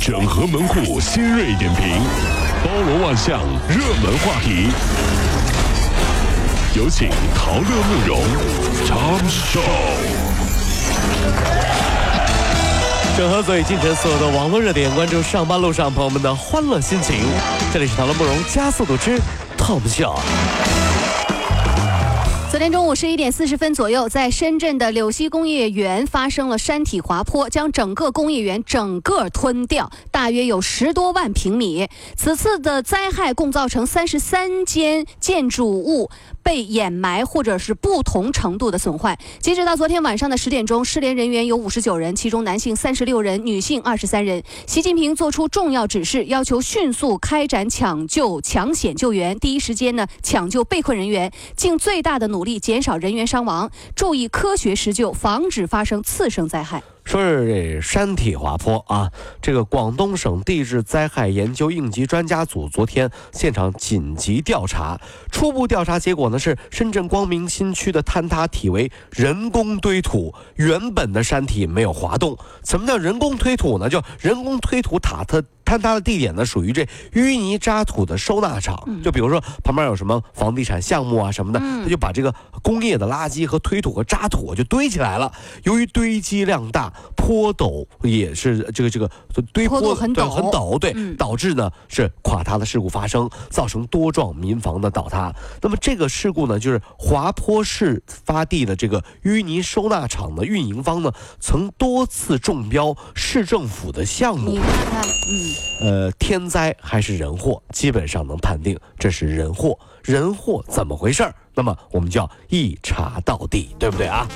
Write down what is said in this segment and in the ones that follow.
整合门户新锐点评，包罗万象，热门话题。有请陶乐慕容长寿。整合最近城所有的网络热点，关注上班路上朋友们的欢乐心情。这里是陶乐慕容加速度之 Top Show。昨天中午十一点四十分左右，在深圳的柳溪工业园发生了山体滑坡，将整个工业园整个吞掉，大约有十多万平米。此次的灾害共造成三十三间建筑物被掩埋或者是不同程度的损坏。截止到昨天晚上的十点钟，失联人员有五十九人，其中男性三十六人，女性二十三人。习近平作出重要指示，要求迅速开展抢救、抢险救援，第一时间呢抢救被困人员，尽最大的努力减少人员伤亡，注意科学施救，防止发生次生灾害。说是这山体滑坡啊，这个广东省地质灾害研究应急专家组昨天现场紧急调查，初步调查结果呢是深圳光明新区的坍塌体为人工堆土，原本的山体没有滑动。什么叫人工推土呢？就人工推土塔它。坍塌的地点呢，属于这淤泥渣土的收纳场。就比如说旁边有什么房地产项目啊什么的，他就把这个工业的垃圾和推土和渣土就堆起来了。由于堆积量大，坡陡也是这个这个堆坡很陡很陡，对，导致呢是垮塌的事故发生，造成多幢民房的倒塌。那么这个事故呢，就是滑坡事发地的这个淤泥收纳场的运营方呢，曾多次中标市政府的项目。你看看，嗯。呃，天灾还是人祸，基本上能判定这是人祸。人祸怎么回事儿？那么我们就要一查到底，对不对啊？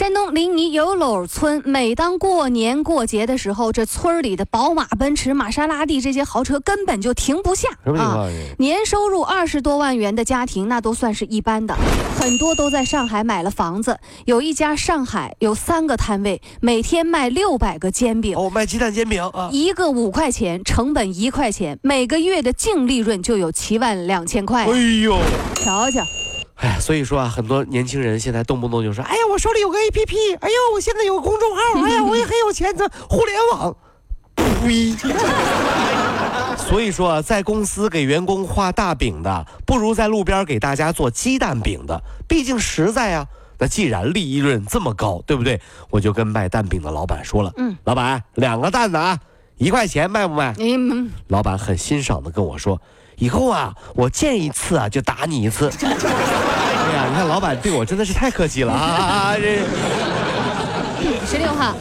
山东临沂有篓村，每当过年过节的时候，这村里的宝马、奔驰、玛莎拉蒂这些豪车根本就停不下啊！年收入二十多万元的家庭，那都算是一般的，很多都在上海买了房子。有一家上海有三个摊位，每天卖六百个煎饼，哦，卖鸡蛋煎饼啊，一个五块钱，成本一块钱，每个月的净利润就有七万两千块。哎呦，瞧瞧。哎，所以说啊，很多年轻人现在动不动就说：“哎呀，我手里有个 A P P，哎呦，我现在有个公众号，哎呀，我也很有钱这互联网。”呸！所以说啊，在公司给员工画大饼的，不如在路边给大家做鸡蛋饼的，毕竟实在啊。那既然利润这么高，对不对？我就跟卖蛋饼的老板说了：“嗯，老板，两个蛋子啊，一块钱卖不卖？”嗯，老板很欣赏的跟我说。以后啊，我见一次啊就打你一次。哎呀，你看老板对我真的是太客气了啊！这十六号，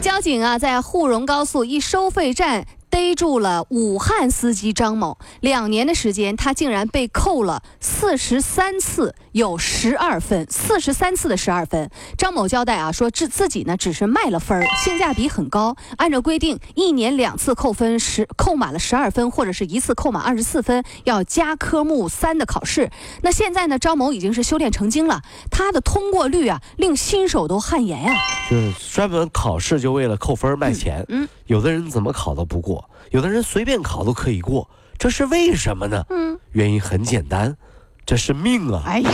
交警啊在沪蓉高速一收费站。逮住了武汉司机张某，两年的时间，他竟然被扣了四十三次，有十二分，四十三次的十二分。张某交代啊，说自自己呢只是卖了分儿，性价比很高。按照规定，一年两次扣分，十扣满了十二分，或者是一次扣满二十四分，要加科目三的考试。那现在呢，张某已经是修炼成精了，他的通过率啊，令新手都汗颜呀。就是专门考试就为了扣分卖钱，嗯，有的人怎么考都不过。有的人随便考都可以过，这是为什么呢？嗯，原因很简单，这是命啊！哎呀，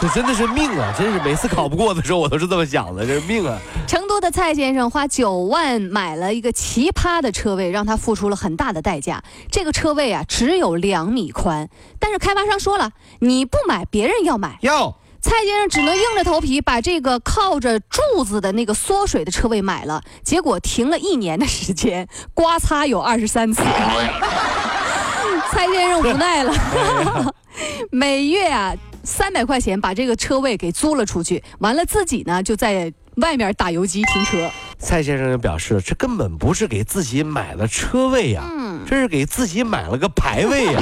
这真的是命啊！真是每次考不过的时候，我都是这么想的，这是命啊！成都的蔡先生花九万买了一个奇葩的车位，让他付出了很大的代价。这个车位啊，只有两米宽，但是开发商说了，你不买，别人要买。要。蔡先生只能硬着头皮把这个靠着柱子的那个缩水的车位买了，结果停了一年的时间，刮擦有二十三次。蔡先生无奈了，每月啊三百块钱把这个车位给租了出去，完了自己呢就在外面打游击停车。蔡先生就表示，这根本不是给自己买了车位呀，这是给自己买了个排位呀。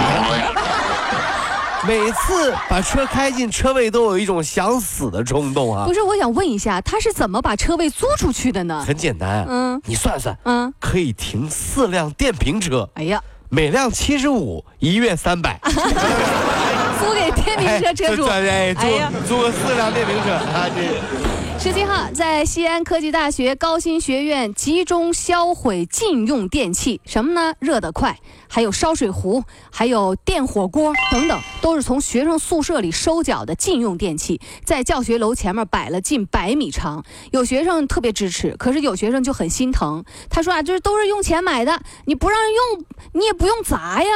每次把车开进车位，都有一种想死的冲动啊！不是，我想问一下，他是怎么把车位租出去的呢？很简单，嗯，你算算，嗯，可以停四辆电瓶车。哎呀，每辆七十五，一月三百，租给电瓶车车主。哎呀，租个四辆电瓶车啊，这。十七号，在西安科技大学高新学院集中销毁禁用电器，什么呢？热得快，还有烧水壶，还有电火锅等等，都是从学生宿舍里收缴的禁用电器，在教学楼前面摆了近百米长。有学生特别支持，可是有学生就很心疼。他说啊，这都是用钱买的，你不让人用，你也不用砸呀。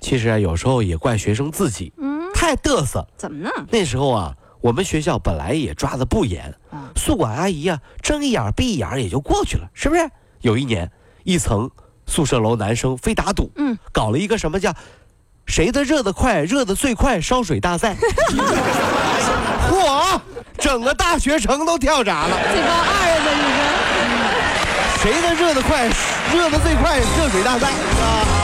其实啊，有时候也怪学生自己，嗯，太嘚瑟。怎么呢？那时候啊，我们学校本来也抓的不严，啊宿管阿姨啊睁一眼闭一眼也就过去了，是不是？有一年，一层宿舍楼男生非打赌，嗯，搞了一个什么叫“谁的热得快，热得最快”烧水大赛，嚯，整个大学城都跳闸了。这帮二啊，这是。谁的热得快，热得最快，热水大赛啊！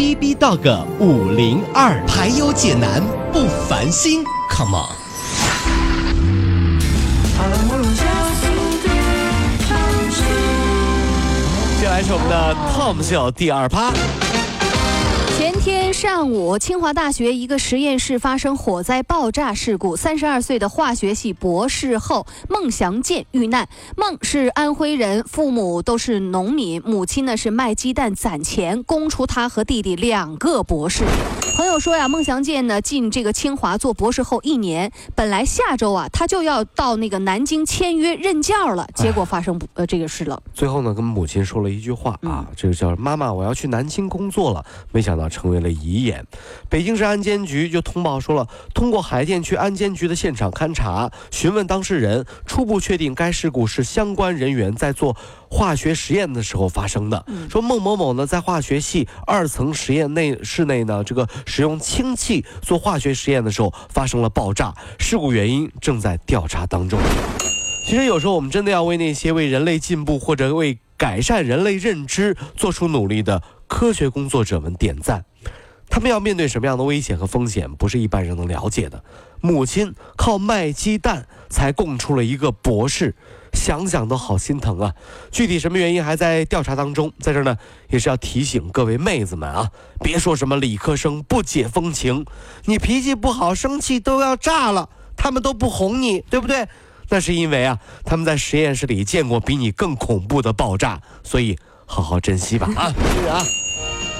B B Dog 五零二，排忧解难不烦心，Come on。接下来是我们的 Tom 秀第二趴。前天上午，清华大学一个实验室发生火灾爆炸事故，三十二岁的化学系博士后孟祥建遇难。孟是安徽人，父母都是农民，母亲呢是卖鸡蛋攒钱供出他和弟弟两个博士。朋友说呀，孟祥建呢进这个清华做博士后一年，本来下周啊他就要到那个南京签约任教了，结果发生不呃这个事了。最后呢，跟母亲说了一句话啊，这个叫“妈妈，我要去南京工作了”，没想到成为了遗言。北京市安监局就通报说了，通过海淀区安监局的现场勘查，询问当事人，初步确定该事故是相关人员在做化学实验的时候发生的。说孟某某呢，在化学系二层实验内室内呢，这个使用氢气做化学实验的时候发生了爆炸，事故原因正在调查当中。其实有时候我们真的要为那些为人类进步或者为改善人类认知做出努力的科学工作者们点赞。他们要面对什么样的危险和风险，不是一般人能了解的。母亲靠卖鸡蛋才供出了一个博士，想想都好心疼啊！具体什么原因还在调查当中，在这儿呢也是要提醒各位妹子们啊，别说什么理科生不解风情，你脾气不好，生气都要炸了，他们都不哄你，对不对？那是因为啊，他们在实验室里见过比你更恐怖的爆炸，所以好好珍惜吧啊！谢谢啊。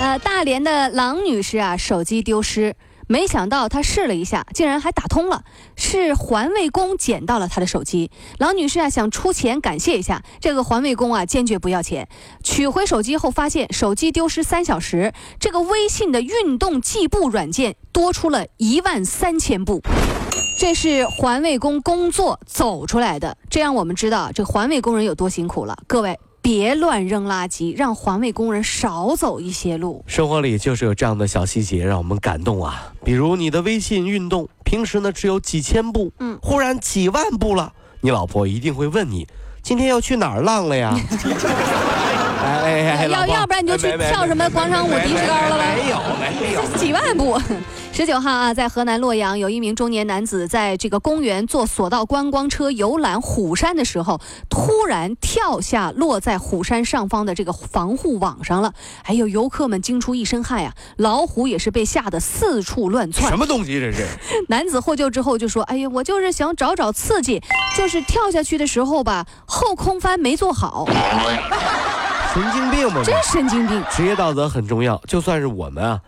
呃，大连的郎女士啊，手机丢失，没想到她试了一下，竟然还打通了，是环卫工捡到了她的手机。郎女士啊，想出钱感谢一下这个环卫工啊，坚决不要钱。取回手机后，发现手机丢失三小时，这个微信的运动计步软件多出了一万三千步。这是环卫工工作走出来的，这让我们知道这环卫工人有多辛苦了。各位，别乱扔垃圾，让环卫工人少走一些路。生活里就是有这样的小细节让我们感动啊，比如你的微信运动，平时呢只有几千步，嗯忽然几万步了，你老婆一定会问你，今天要去哪儿浪了呀？哎 哎哎，要要不然你就去跳什么广场舞迪士高了呗没有没有。几万步。十九号啊，在河南洛阳，有一名中年男子在这个公园坐索道观光车游览虎山的时候，突然跳下落在虎山上方的这个防护网上了。哎呦，游客们惊出一身汗呀、老虎也是被吓得四处乱窜什。么东西这是？男子获救之后就说：“哎呀，我就是想找找刺激，就是跳下去的时候吧，后空翻没做好，神经病吧？真神经病。”职业道德很重要，就算是我们啊，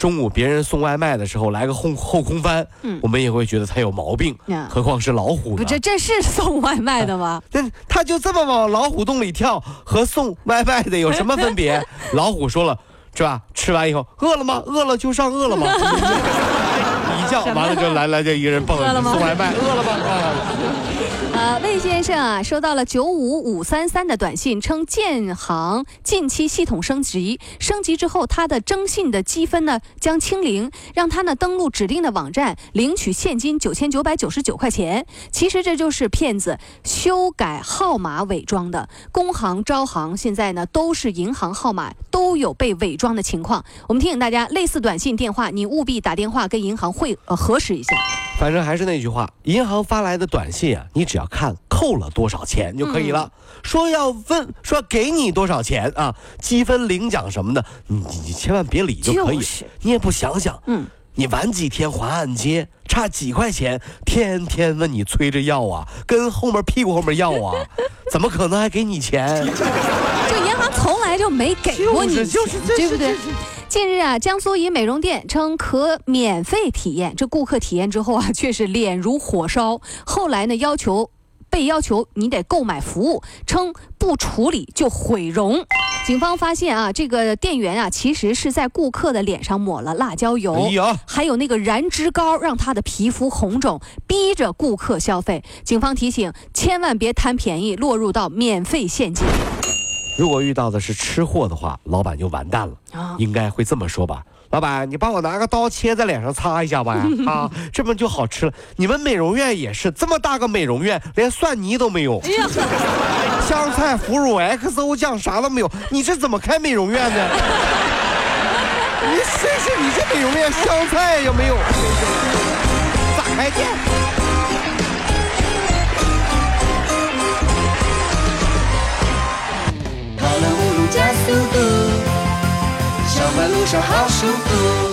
中午别人送外卖的时候来个后后空翻，嗯我们也会觉得他有毛病，呀何况是老虎不，呢？这这是送外卖的吗？那他就这么往老虎洞里跳，和送外卖的有什么分别？老虎说了，是吧？吃完以后饿了吗？饿了就上饿了吗？一叫，完了就来来就一个人蹦饿了送外卖，饿了吗？啊呃，魏先生啊，收到了九五五三三的短信，称建行近期系统升级，升级之后他的征信的积分呢将清零，让他呢登录指定的网站领取现金九千九百九十九块钱。其实这就是骗子修改号码伪装的，工行、招行现在呢都是银行号码都有被伪装的情况。我们提醒大家，类似短信、电话，你务必打电话跟银行会呃核实一下。反正还是那句话，银行发来的短信啊，你只要看扣了多少钱就可以了。说要问说给你多少钱啊，积分领奖什么的，你你你千万别理就可以。就是你也不想想，嗯。你晚几天还按揭，差几块钱，天天问你催着要啊，跟后面屁股后面要啊，怎么可能还给你钱？就银行从来就没给过你钱，就是就是对不对？近日啊，江苏一美容店称可免费体验，这顾客体验之后啊，却是脸如火烧。后来呢，要求被要求你得购买服务，称不处理就毁容。警方发现啊，这个店员啊，其实是在顾客的脸上抹了辣椒油，哎还有那个燃脂膏，让他的皮肤红肿，逼着顾客消费。警方提醒，千万别贪便宜，落入到免费陷阱。如果遇到的是吃货的话，老板就完蛋了。啊应该会这么说吧？老板，你帮我拿个刀切在脸上擦一下吧！啊，这不就好吃了？你们美容院也是这么大个美容院，连蒜泥都没有，哎，香菜、腐乳、XO 酱啥都没有，你这怎么开美容院呢？你试试，你这美容院香菜有没有？咋开店？加速度，上班路上好舒服。